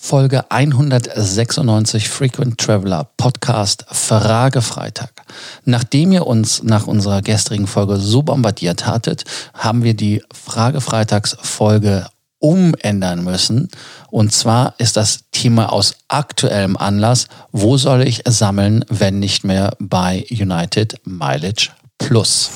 Folge 196 Frequent Traveler Podcast Frage Freitag. Nachdem ihr uns nach unserer gestrigen Folge so bombardiert hattet, haben wir die Frage Freitags Folge umändern müssen. Und zwar ist das Thema aus aktuellem Anlass, wo soll ich sammeln, wenn nicht mehr bei United Mileage Plus.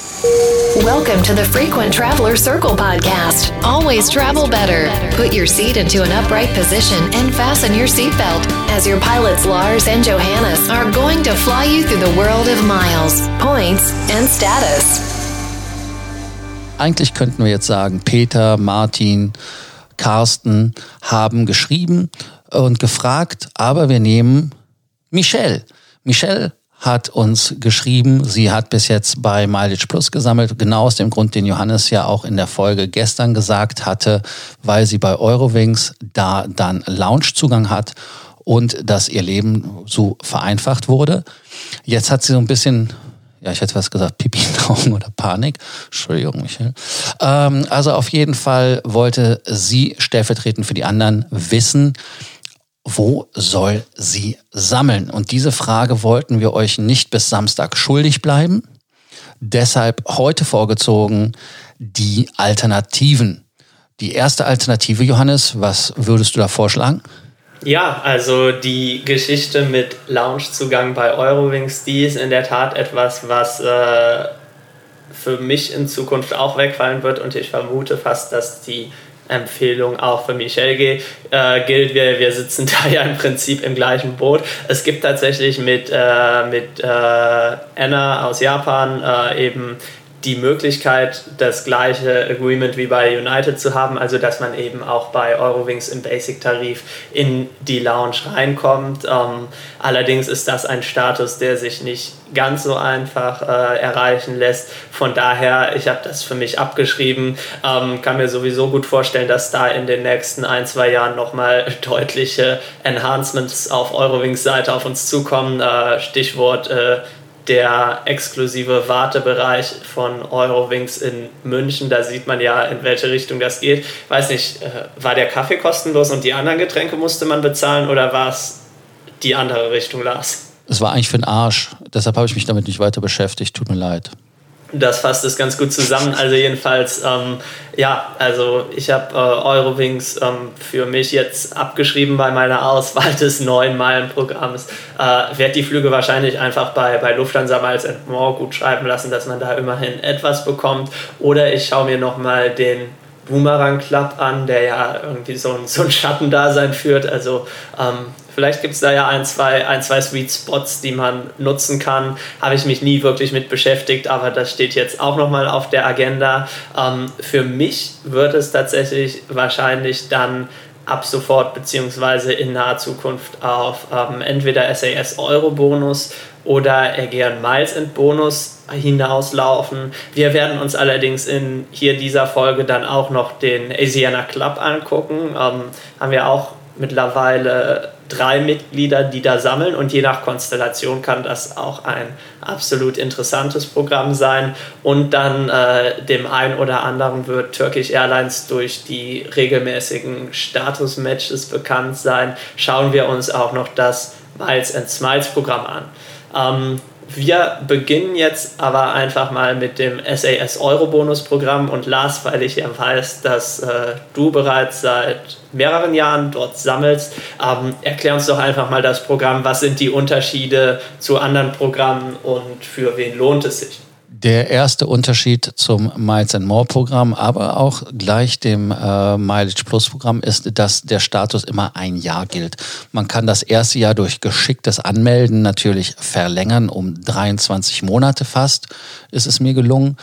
Welcome to the Frequent Traveler Circle podcast. Always travel better. Put your seat into an upright position and fasten your seatbelt as your pilots Lars and Johannes are going to fly you through the world of miles, points and status. Eigentlich könnten wir jetzt sagen, Peter, Martin, Carsten haben geschrieben und gefragt, aber wir nehmen Michelle. Michelle hat uns geschrieben, sie hat bis jetzt bei Mileage Plus gesammelt, genau aus dem Grund, den Johannes ja auch in der Folge gestern gesagt hatte, weil sie bei Eurowings da dann Loungezugang hat und dass ihr Leben so vereinfacht wurde. Jetzt hat sie so ein bisschen ja, ich hätte was gesagt, Pipi in Augen oder Panik. Entschuldigung, Michael. Ähm, also auf jeden Fall wollte sie stellvertretend für die anderen wissen, wo soll sie sammeln? Und diese Frage wollten wir euch nicht bis Samstag schuldig bleiben. Deshalb heute vorgezogen die Alternativen. Die erste Alternative, Johannes, was würdest du da vorschlagen? Ja, also die Geschichte mit Loungezugang bei Eurowings, die ist in der Tat etwas, was äh, für mich in Zukunft auch wegfallen wird und ich vermute fast, dass die Empfehlung auch für Michel äh, gilt. Wir, wir sitzen da ja im Prinzip im gleichen Boot. Es gibt tatsächlich mit, äh, mit äh, Anna aus Japan äh, eben die Möglichkeit, das gleiche Agreement wie bei United zu haben, also dass man eben auch bei Eurowings im Basic-Tarif in die Lounge reinkommt. Ähm, allerdings ist das ein Status, der sich nicht ganz so einfach äh, erreichen lässt. Von daher, ich habe das für mich abgeschrieben, ähm, kann mir sowieso gut vorstellen, dass da in den nächsten ein, zwei Jahren nochmal deutliche Enhancements auf Eurowings Seite auf uns zukommen. Äh, Stichwort äh, der exklusive Wartebereich von Eurowings in München. Da sieht man ja, in welche Richtung das geht. Weiß nicht, äh, war der Kaffee kostenlos und die anderen Getränke musste man bezahlen oder war es die andere Richtung, Lars? Es war eigentlich für den Arsch. Deshalb habe ich mich damit nicht weiter beschäftigt. Tut mir leid. Das fasst es ganz gut zusammen. Also jedenfalls, ähm, ja, also ich habe äh, Eurowings ähm, für mich jetzt abgeschrieben bei meiner Auswahl des neuen Meilenprogramms. Äh, Werde die Flüge wahrscheinlich einfach bei, bei Lufthansa Miles and More gut schreiben lassen, dass man da immerhin etwas bekommt. Oder ich schaue mir nochmal den Boomerang Club an, der ja irgendwie so ein, so ein Schattendasein führt. Also ähm, Vielleicht gibt es da ja ein zwei, ein, zwei Sweet Spots, die man nutzen kann. Habe ich mich nie wirklich mit beschäftigt, aber das steht jetzt auch nochmal auf der Agenda. Ähm, für mich wird es tatsächlich wahrscheinlich dann ab sofort beziehungsweise in naher Zukunft auf ähm, entweder SAS Euro Bonus oder Aegean Miles and Bonus hinauslaufen. Wir werden uns allerdings in hier dieser Folge dann auch noch den Asiana Club angucken. Ähm, haben wir auch mittlerweile drei Mitglieder, die da sammeln und je nach Konstellation kann das auch ein absolut interessantes Programm sein. Und dann äh, dem einen oder anderen wird Turkish Airlines durch die regelmäßigen Status-Matches bekannt sein. Schauen wir uns auch noch das Miles and Smiles Programm an. Ähm, wir beginnen jetzt aber einfach mal mit dem SAS Euro Bonus Programm und Lars, weil ich ja weiß, dass äh, du bereits seit mehreren Jahren dort sammelst, ähm, erklär uns doch einfach mal das Programm. Was sind die Unterschiede zu anderen Programmen und für wen lohnt es sich? Der erste Unterschied zum Miles and More Programm, aber auch gleich dem äh, Mileage Plus Programm ist, dass der Status immer ein Jahr gilt. Man kann das erste Jahr durch geschicktes Anmelden natürlich verlängern um 23 Monate fast, ist es mir gelungen.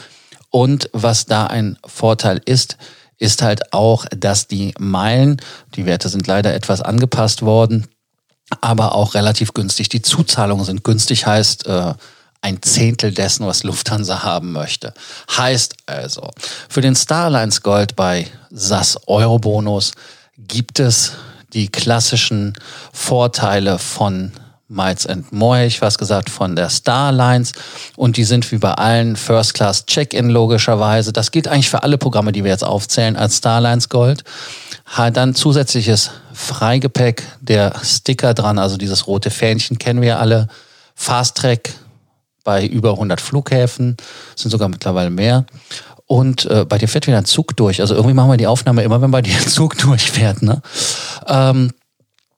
Und was da ein Vorteil ist, ist halt auch, dass die Meilen, die Werte sind leider etwas angepasst worden, aber auch relativ günstig. Die Zuzahlungen sind günstig, heißt, äh, ein Zehntel dessen, was Lufthansa haben möchte. Heißt also, für den Starlines Gold bei SAS Eurobonus gibt es die klassischen Vorteile von Miles and More, ich was gesagt, von der Starlines. Und die sind wie bei allen First Class Check-in logischerweise. Das gilt eigentlich für alle Programme, die wir jetzt aufzählen als Starlines Gold. Dann zusätzliches Freigepäck, der Sticker dran, also dieses rote Fähnchen kennen wir alle. Fast Track bei über 100 Flughäfen, sind sogar mittlerweile mehr. Und äh, bei dir fährt wieder ein Zug durch. Also irgendwie machen wir die Aufnahme immer, wenn bei dir ein Zug durchfährt. Ne? Ähm,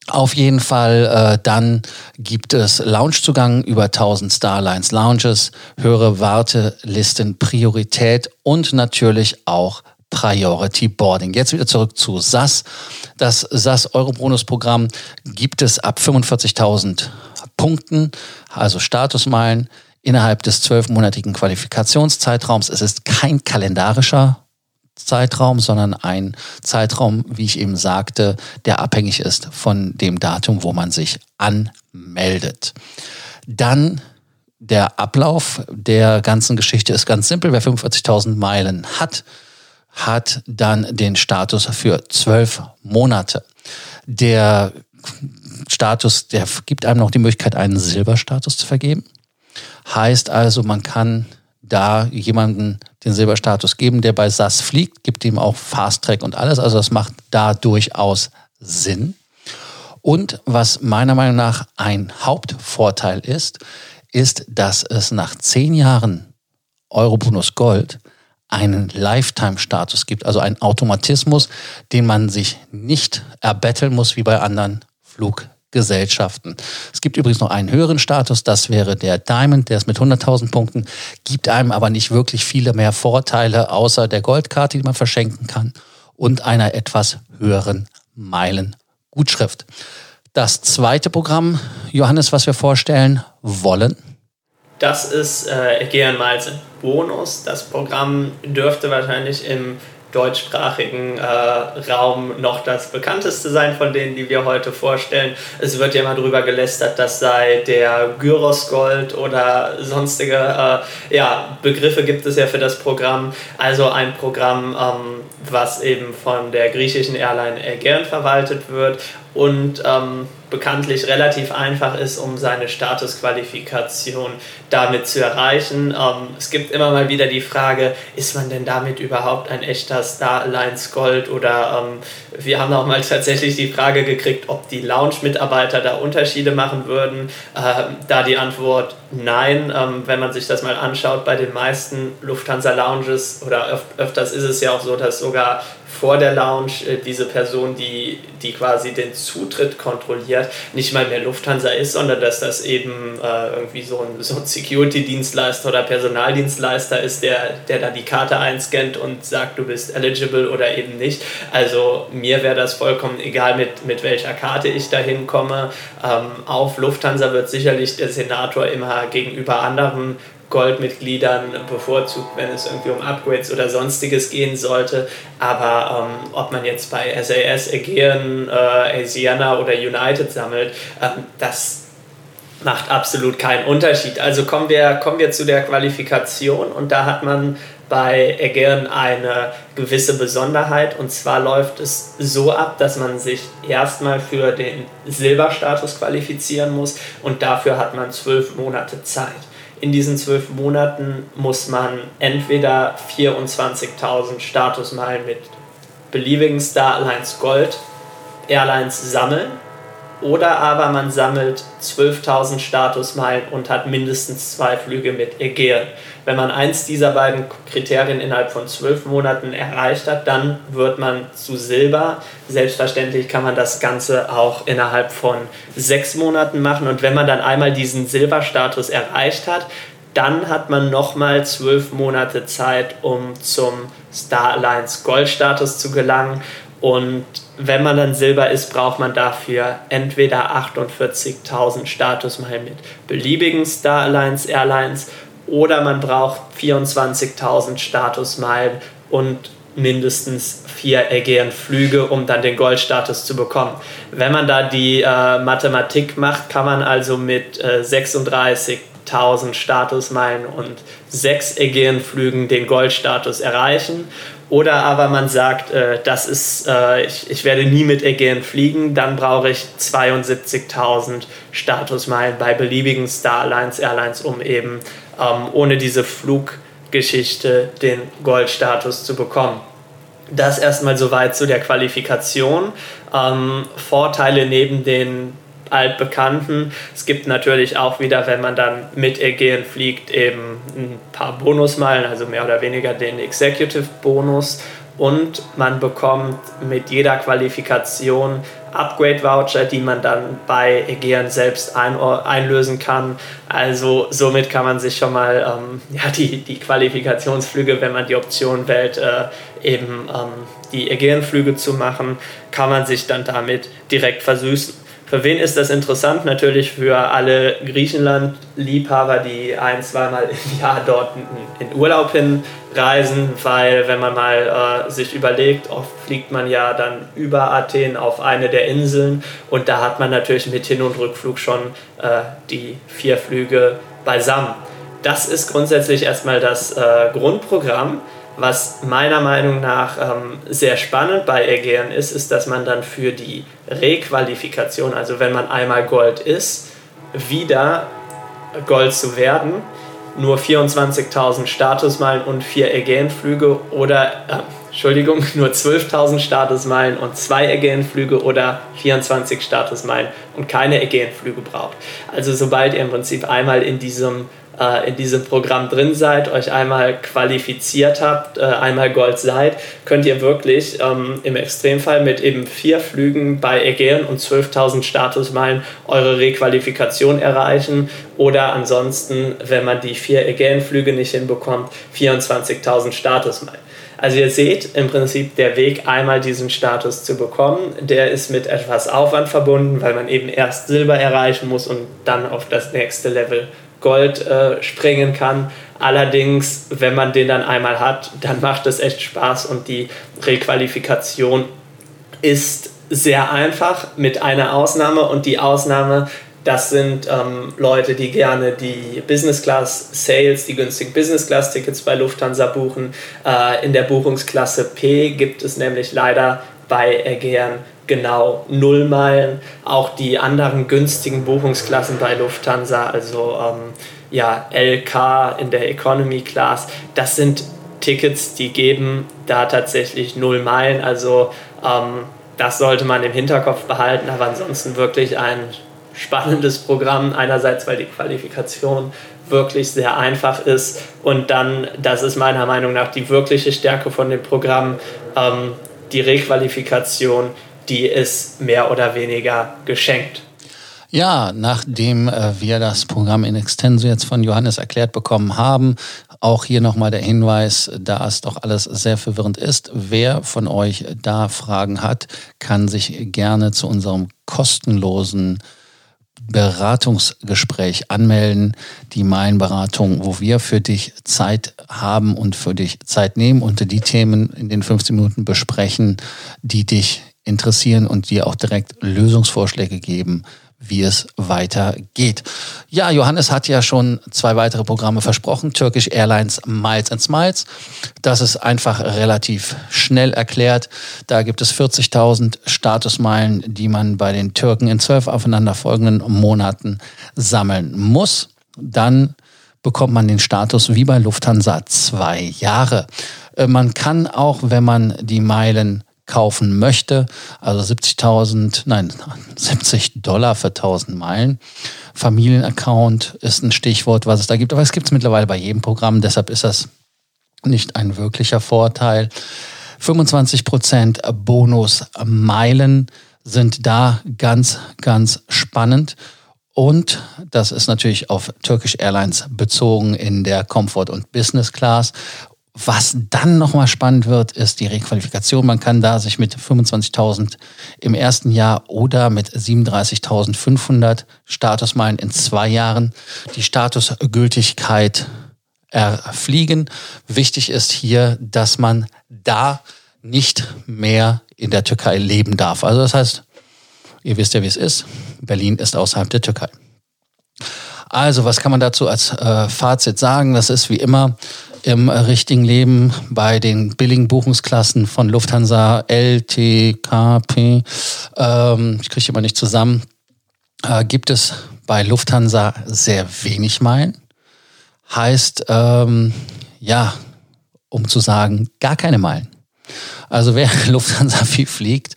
auf jeden Fall, äh, dann gibt es Loungezugang über 1000 Starlines Lounges, höhere Wartelisten, Priorität und natürlich auch Priority Boarding. Jetzt wieder zurück zu SAS. Das SAS Eurobonus Programm gibt es ab 45.000 Punkten, also Statusmeilen innerhalb des zwölfmonatigen Qualifikationszeitraums. Es ist kein kalendarischer Zeitraum, sondern ein Zeitraum, wie ich eben sagte, der abhängig ist von dem Datum, wo man sich anmeldet. Dann der Ablauf der ganzen Geschichte ist ganz simpel. Wer 45.000 Meilen hat, hat dann den Status für zwölf Monate. Der Status, der gibt einem noch die Möglichkeit, einen Silberstatus zu vergeben. Heißt also, man kann da jemanden den Silberstatus geben, der bei SAS fliegt, gibt ihm auch Fast Track und alles. Also das macht da durchaus Sinn. Und was meiner Meinung nach ein Hauptvorteil ist, ist, dass es nach zehn Jahren Eurobonus Gold einen Lifetime-Status gibt, also einen Automatismus, den man sich nicht erbetteln muss wie bei anderen Fluggesellschaften. Es gibt übrigens noch einen höheren Status, das wäre der Diamond, der ist mit 100.000 Punkten, gibt einem aber nicht wirklich viele mehr Vorteile, außer der Goldkarte, die man verschenken kann und einer etwas höheren Meilengutschrift. Das zweite Programm, Johannes, was wir vorstellen wollen, das ist äh, Aegean Miles Bonus. Das Programm dürfte wahrscheinlich im deutschsprachigen äh, Raum noch das bekannteste sein von denen, die wir heute vorstellen. Es wird ja mal drüber gelästert, das sei der Gyros Gold oder sonstige äh, ja, Begriffe gibt es ja für das Programm. Also ein Programm, ähm, was eben von der griechischen Airline Aegean verwaltet wird und ähm, bekanntlich relativ einfach ist, um seine Statusqualifikation damit zu erreichen. Ähm, es gibt immer mal wieder die Frage, ist man denn damit überhaupt ein echter Star Alliance Gold? Oder ähm, wir haben auch mal tatsächlich die Frage gekriegt, ob die Lounge-Mitarbeiter da Unterschiede machen würden. Ähm, da die Antwort nein, ähm, wenn man sich das mal anschaut, bei den meisten Lufthansa Lounges oder öf öfters ist es ja auch so, dass sogar vor der Lounge äh, diese Person, die, die quasi den Zutritt kontrolliert, nicht mal mehr Lufthansa ist, sondern dass das eben äh, irgendwie so ein, so ein Security-Dienstleister oder Personaldienstleister ist, der, der da die Karte einscannt und sagt, du bist eligible oder eben nicht. Also mir wäre das vollkommen egal, mit, mit welcher Karte ich da hinkomme. Ähm, auf Lufthansa wird sicherlich der Senator immer gegenüber anderen Goldmitgliedern bevorzugt, wenn es irgendwie um Upgrades oder sonstiges gehen sollte. Aber ähm, ob man jetzt bei SAS, Aegean, äh, Asiana oder United sammelt, ähm, das macht absolut keinen Unterschied. Also kommen wir, kommen wir zu der Qualifikation und da hat man bei Aegean eine gewisse Besonderheit und zwar läuft es so ab, dass man sich erstmal für den Silberstatus qualifizieren muss und dafür hat man zwölf Monate Zeit in diesen zwölf Monaten muss man entweder 24.000 Statusmeilen mit beliebigen Star Alliance Gold Airlines sammeln oder aber man sammelt 12.000 Statusmeilen und hat mindestens zwei Flüge mit Aegean. Wenn man eins dieser beiden Kriterien innerhalb von zwölf Monaten erreicht hat, dann wird man zu Silber. Selbstverständlich kann man das Ganze auch innerhalb von sechs Monaten machen. Und wenn man dann einmal diesen Silberstatus erreicht hat, dann hat man nochmal zwölf Monate Zeit, um zum Star Alliance Goldstatus zu gelangen. Und wenn man dann Silber ist, braucht man dafür entweder 48.000 Statusmeilen mit beliebigen Star Alliance Airlines oder man braucht 24.000 Statusmeilen und mindestens vier Aegean-Flüge, um dann den Goldstatus zu bekommen. Wenn man da die äh, Mathematik macht, kann man also mit äh, 36.000 Statusmeilen und sechs Aegean-Flügen den Goldstatus erreichen. Oder aber man sagt, äh, das ist, äh, ich, ich werde nie mit Aegean fliegen, dann brauche ich 72.000 Statusmeilen bei beliebigen Star Alliance Airlines, um eben ähm, ohne diese Fluggeschichte den Goldstatus zu bekommen. Das erstmal soweit zu der Qualifikation. Ähm, Vorteile neben den altbekannten. Es gibt natürlich auch wieder, wenn man dann mit Aegean fliegt, eben ein paar Bonusmeilen, also mehr oder weniger den Executive Bonus. Und man bekommt mit jeder Qualifikation Upgrade-Voucher, die man dann bei Aegean selbst ein, einlösen kann. Also somit kann man sich schon mal ähm, ja, die, die Qualifikationsflüge, wenn man die Option wählt, äh, eben ähm, die Aegean-Flüge zu machen, kann man sich dann damit direkt versüßen. Für wen ist das interessant? Natürlich für alle Griechenland-Liebhaber, die ein, zweimal im Jahr dort in Urlaub hinreisen, weil wenn man mal äh, sich überlegt, oft fliegt man ja dann über Athen auf eine der Inseln und da hat man natürlich mit Hin- und Rückflug schon äh, die vier Flüge beisammen. Das ist grundsätzlich erstmal das äh, Grundprogramm. Was meiner Meinung nach ähm, sehr spannend bei Aegean ist, ist, dass man dann für die Requalifikation, also wenn man einmal Gold ist, wieder Gold zu werden, nur 24.000 Statusmeilen und vier Aegean-Flüge oder, äh, Entschuldigung, nur 12.000 Statusmeilen und zwei Aegean-Flüge oder 24 Statusmeilen und keine Aegean-Flüge braucht. Also sobald ihr im Prinzip einmal in diesem äh, in diesem Programm drin seid, euch einmal qualifiziert habt, äh, einmal Gold seid, könnt ihr wirklich ähm, im Extremfall mit eben vier Flügen bei Aegean und 12.000 Statusmeilen eure Requalifikation erreichen oder ansonsten, wenn man die vier Aegean-Flüge nicht hinbekommt, 24.000 Statusmeilen. Also ihr seht im Prinzip der Weg, einmal diesen Status zu bekommen, der ist mit etwas Aufwand verbunden, weil man eben erst Silber erreichen muss und dann auf das nächste Level Gold äh, springen kann. Allerdings, wenn man den dann einmal hat, dann macht es echt Spaß und die Requalifikation ist sehr einfach mit einer Ausnahme und die Ausnahme, das sind ähm, Leute, die gerne die Business Class Sales, die günstigen Business Class Tickets bei Lufthansa buchen. Äh, in der Buchungsklasse P gibt es nämlich leider bei Aegean genau null Meilen. Auch die anderen günstigen Buchungsklassen bei Lufthansa, also ähm, ja, LK in der Economy Class, das sind Tickets, die geben da tatsächlich null Meilen. Also ähm, das sollte man im Hinterkopf behalten, aber ansonsten wirklich ein spannendes Programm. Einerseits, weil die Qualifikation wirklich sehr einfach ist und dann, das ist meiner Meinung nach die wirkliche Stärke von dem Programm, ähm, die Requalifikation die ist mehr oder weniger geschenkt. Ja, nachdem äh, wir das Programm in Extenso jetzt von Johannes erklärt bekommen haben, auch hier nochmal der Hinweis, da es doch alles sehr verwirrend ist. Wer von euch da Fragen hat, kann sich gerne zu unserem kostenlosen Beratungsgespräch anmelden, die Meilenberatung, wo wir für dich Zeit haben und für dich Zeit nehmen und die Themen in den 15 Minuten besprechen, die dich interessieren und dir auch direkt Lösungsvorschläge geben, wie es weitergeht. Ja, Johannes hat ja schon zwei weitere Programme versprochen. Turkish Airlines Miles and Smiles. Das ist einfach relativ schnell erklärt. Da gibt es 40.000 Statusmeilen, die man bei den Türken in zwölf aufeinanderfolgenden Monaten sammeln muss. Dann bekommt man den Status wie bei Lufthansa zwei Jahre. Äh, man kann auch, wenn man die Meilen kaufen möchte, also 70.000, nein, 70 Dollar für 1000 Meilen. Familienaccount ist ein Stichwort, was es da gibt, aber es gibt es mittlerweile bei jedem Programm, deshalb ist das nicht ein wirklicher Vorteil. 25 Prozent Bonus-Meilen sind da ganz, ganz spannend. Und das ist natürlich auf Turkish Airlines bezogen in der Comfort und Business Class. Was dann nochmal spannend wird, ist die Requalifikation. Man kann da sich mit 25.000 im ersten Jahr oder mit 37.500 Statusmeilen in zwei Jahren die Statusgültigkeit erfliegen. Wichtig ist hier, dass man da nicht mehr in der Türkei leben darf. Also das heißt, ihr wisst ja, wie es ist. Berlin ist außerhalb der Türkei. Also, was kann man dazu als äh, Fazit sagen? Das ist wie immer im richtigen Leben bei den billigen Buchungsklassen von Lufthansa, L, T, K, P, ähm, ich kriege immer nicht zusammen, äh, gibt es bei Lufthansa sehr wenig Meilen. Heißt, ähm, ja, um zu sagen, gar keine Meilen. Also wer Lufthansa viel fliegt,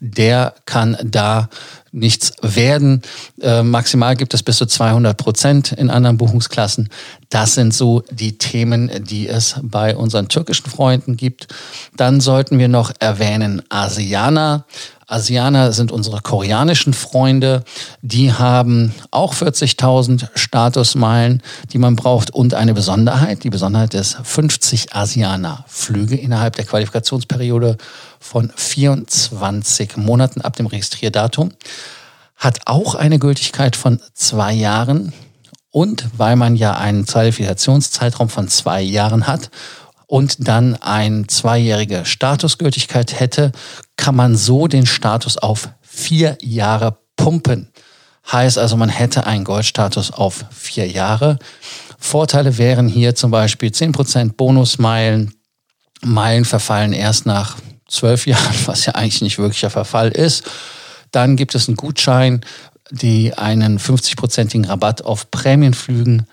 der kann da nichts werden. Äh, maximal gibt es bis zu 200 Prozent in anderen Buchungsklassen. Das sind so die Themen, die es bei unseren türkischen Freunden gibt. Dann sollten wir noch erwähnen Asiana. Asianer sind unsere koreanischen Freunde. Die haben auch 40.000 Statusmeilen, die man braucht und eine Besonderheit. Die Besonderheit ist 50 Asianer-Flüge innerhalb der Qualifikationsperiode von 24 Monaten ab dem Registrierdatum. Hat auch eine Gültigkeit von zwei Jahren. Und weil man ja einen Qualifikationszeitraum von zwei Jahren hat und dann eine zweijährige Statusgültigkeit hätte, kann man so den Status auf vier Jahre pumpen. Heißt also, man hätte einen Goldstatus auf vier Jahre. Vorteile wären hier zum Beispiel 10% Bonusmeilen. Meilen verfallen erst nach zwölf Jahren, was ja eigentlich nicht wirklicher Verfall ist. Dann gibt es einen Gutschein, die einen 50-prozentigen Rabatt auf Prämienflügen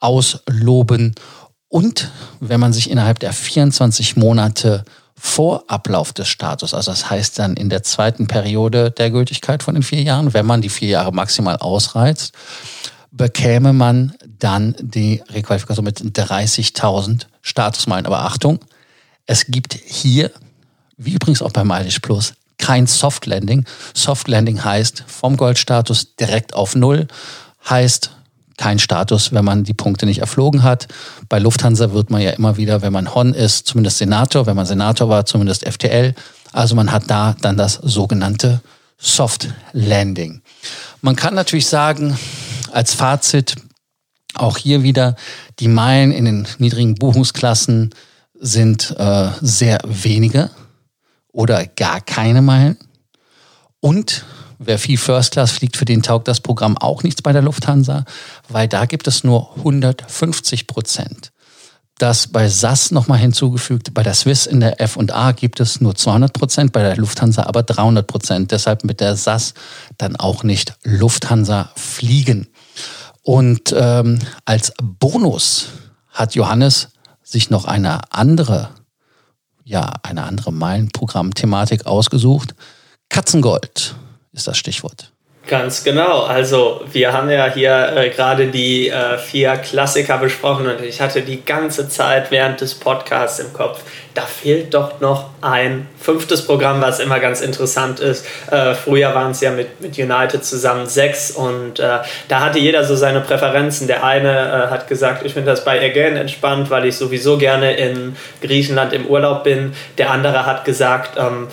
ausloben und wenn man sich innerhalb der 24 Monate vor Ablauf des Status, also das heißt dann in der zweiten Periode der Gültigkeit von den vier Jahren, wenn man die vier Jahre maximal ausreizt, bekäme man dann die Requalifikation mit 30.000 Statusmeilen. Aber Achtung, es gibt hier, wie übrigens auch bei Mileage Plus, kein Soft Landing. Soft Landing heißt vom Goldstatus direkt auf Null, heißt kein Status, wenn man die Punkte nicht erflogen hat. Bei Lufthansa wird man ja immer wieder, wenn man Hon ist, zumindest Senator, wenn man Senator war, zumindest FTL. Also man hat da dann das sogenannte Soft Landing. Man kann natürlich sagen, als Fazit, auch hier wieder, die Meilen in den niedrigen Buchungsklassen sind äh, sehr wenige oder gar keine Meilen. Und Wer viel First Class fliegt, für den taugt das Programm auch nichts bei der Lufthansa, weil da gibt es nur 150 Prozent. Das bei SAS nochmal hinzugefügt, bei der Swiss in der F&A gibt es nur 200 Prozent, bei der Lufthansa aber 300 Prozent. Deshalb mit der SAS dann auch nicht Lufthansa fliegen. Und ähm, als Bonus hat Johannes sich noch eine andere, ja, eine andere Meilenprogramm-Thematik ausgesucht. Katzengold ist das Stichwort. Ganz genau. Also wir haben ja hier äh, gerade die äh, vier Klassiker besprochen und ich hatte die ganze Zeit während des Podcasts im Kopf, da fehlt doch noch ein fünftes Programm, was immer ganz interessant ist. Äh, früher waren es ja mit, mit United zusammen sechs und äh, da hatte jeder so seine Präferenzen. Der eine äh, hat gesagt, ich finde das bei Again entspannt, weil ich sowieso gerne in Griechenland im Urlaub bin. Der andere hat gesagt, ähm,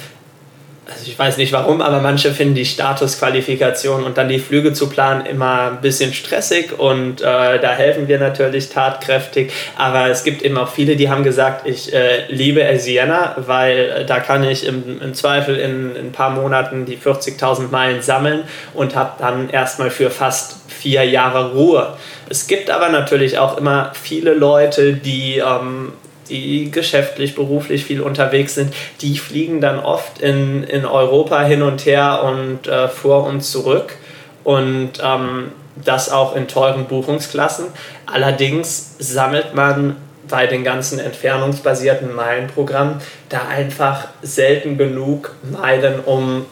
also ich weiß nicht warum, aber manche finden die Statusqualifikation und dann die Flüge zu planen immer ein bisschen stressig und äh, da helfen wir natürlich tatkräftig. Aber es gibt eben auch viele, die haben gesagt, ich äh, liebe Siena, weil äh, da kann ich im, im Zweifel in, in, ein paar Monaten die 40.000 Meilen sammeln und habe dann erstmal für fast vier Jahre Ruhe. Es gibt aber natürlich auch immer viele Leute, die ähm, die geschäftlich, beruflich viel unterwegs sind, die fliegen dann oft in, in Europa hin und her und äh, vor und zurück. Und ähm, das auch in teuren Buchungsklassen. Allerdings sammelt man bei den ganzen entfernungsbasierten Meilenprogrammen da einfach selten genug Meilen, um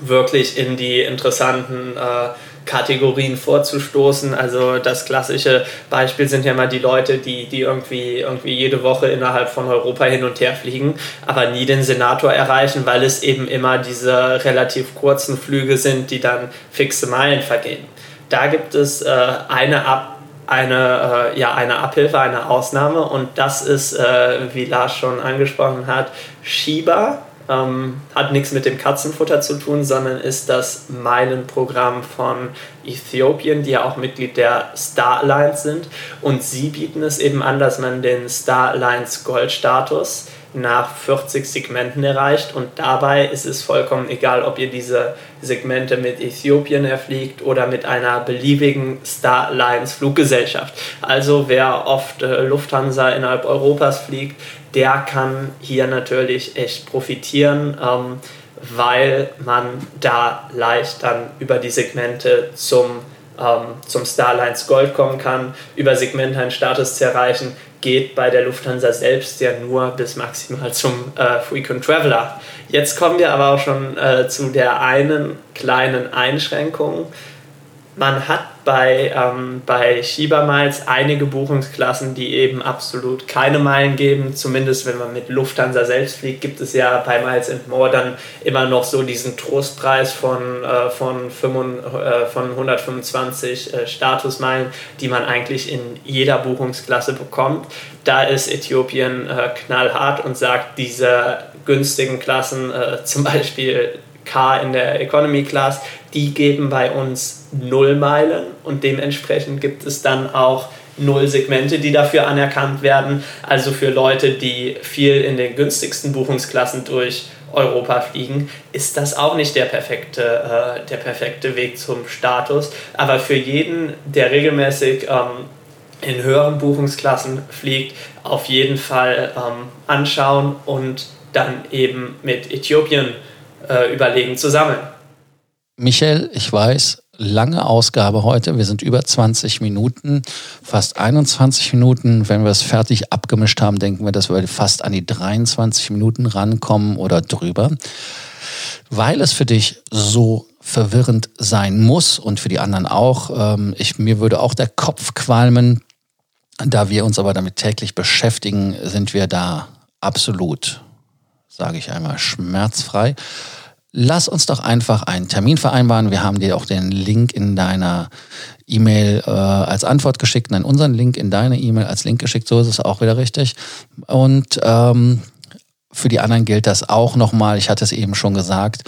wirklich in die interessanten äh, Kategorien vorzustoßen. Also das klassische Beispiel sind ja mal die Leute, die, die irgendwie, irgendwie jede Woche innerhalb von Europa hin und her fliegen, aber nie den Senator erreichen, weil es eben immer diese relativ kurzen Flüge sind, die dann fixe Meilen vergehen. Da gibt es äh, eine Ab eine, äh, ja, eine Abhilfe, eine Ausnahme und das ist, äh, wie Lars schon angesprochen hat, Shiba ähm, hat nichts mit dem Katzenfutter zu tun, sondern ist das Meilenprogramm von Äthiopien, die ja auch Mitglied der Star Alliance sind. Und sie bieten es eben an, dass man den Star Alliance Goldstatus nach 40 Segmenten erreicht und dabei ist es vollkommen egal, ob ihr diese Segmente mit Äthiopien erfliegt oder mit einer beliebigen Star Alliance Fluggesellschaft. Also wer oft äh, Lufthansa innerhalb Europas fliegt, der kann hier natürlich echt profitieren, ähm, weil man da leicht dann über die Segmente zum ähm, zum Starlines Gold kommen kann, über Segmente einen Status zu erreichen, geht bei der Lufthansa selbst ja nur bis maximal zum äh, Frequent Traveler. Jetzt kommen wir aber auch schon äh, zu der einen kleinen Einschränkung. Man hat bei, ähm, bei Shiba Miles einige Buchungsklassen, die eben absolut keine Meilen geben. Zumindest wenn man mit Lufthansa selbst fliegt, gibt es ja bei Miles and More dann immer noch so diesen Trostpreis von, äh, von, 5, äh, von 125 äh, Statusmeilen, die man eigentlich in jeder Buchungsklasse bekommt. Da ist Äthiopien äh, knallhart und sagt, diese günstigen Klassen, äh, zum Beispiel K in der Economy Class, die geben bei uns null Meilen und dementsprechend gibt es dann auch null Segmente, die dafür anerkannt werden. Also für Leute, die viel in den günstigsten Buchungsklassen durch Europa fliegen, ist das auch nicht der perfekte, äh, der perfekte Weg zum Status. Aber für jeden, der regelmäßig ähm, in höheren Buchungsklassen fliegt, auf jeden Fall ähm, anschauen und dann eben mit Äthiopien äh, überlegen zu sammeln. Michael, ich weiß, lange Ausgabe heute. Wir sind über 20 Minuten, fast 21 Minuten. Wenn wir es fertig abgemischt haben, denken wir, dass wir fast an die 23 Minuten rankommen oder drüber. Weil es für dich so verwirrend sein muss und für die anderen auch. Ähm, ich, mir würde auch der Kopf qualmen. Da wir uns aber damit täglich beschäftigen, sind wir da absolut, sage ich einmal, schmerzfrei. Lass uns doch einfach einen Termin vereinbaren. Wir haben dir auch den Link in deiner E-Mail äh, als Antwort geschickt, nein, unseren Link in deine E-Mail als Link geschickt, so ist es auch wieder richtig. Und ähm, für die anderen gilt das auch nochmal, ich hatte es eben schon gesagt,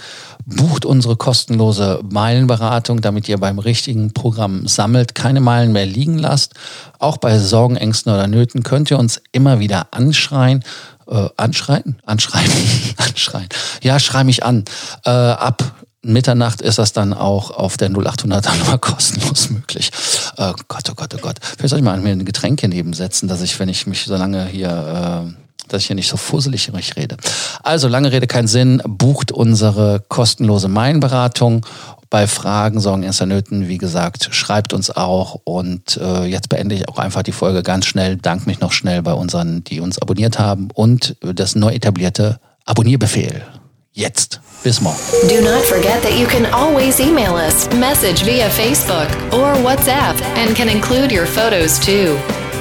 bucht unsere kostenlose Meilenberatung, damit ihr beim richtigen Programm sammelt, keine Meilen mehr liegen lasst. Auch bei Sorgen, Ängsten oder Nöten könnt ihr uns immer wieder anschreien äh, anschreien? Anschreien. anschreien. Ja, schrei mich an. Äh, ab Mitternacht ist das dann auch auf der 0800er Nummer kostenlos möglich. Äh, Gott, oh Gott, oh Gott. Vielleicht soll ich mal mir ein Getränk nebensetzen, dass ich, wenn ich mich so lange hier... Dass ich hier nicht so fusselig rede. Also lange Rede, kein Sinn. Bucht unsere kostenlose Mainberatung bei Fragen, Sorgen, Ängste, Nöten, wie gesagt, schreibt uns auch. Und äh, jetzt beende ich auch einfach die Folge ganz schnell. Dank mich noch schnell bei unseren, die uns abonniert haben und das neu etablierte Abonnierbefehl. Jetzt. Bis morgen. Do not forget that you can always email us, message via Facebook or WhatsApp, and can include your photos too.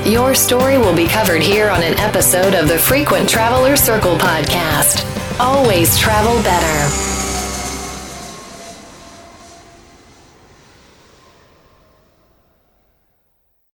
Your story will be covered here on an episode of the Frequent Traveler Circle podcast. Always travel better.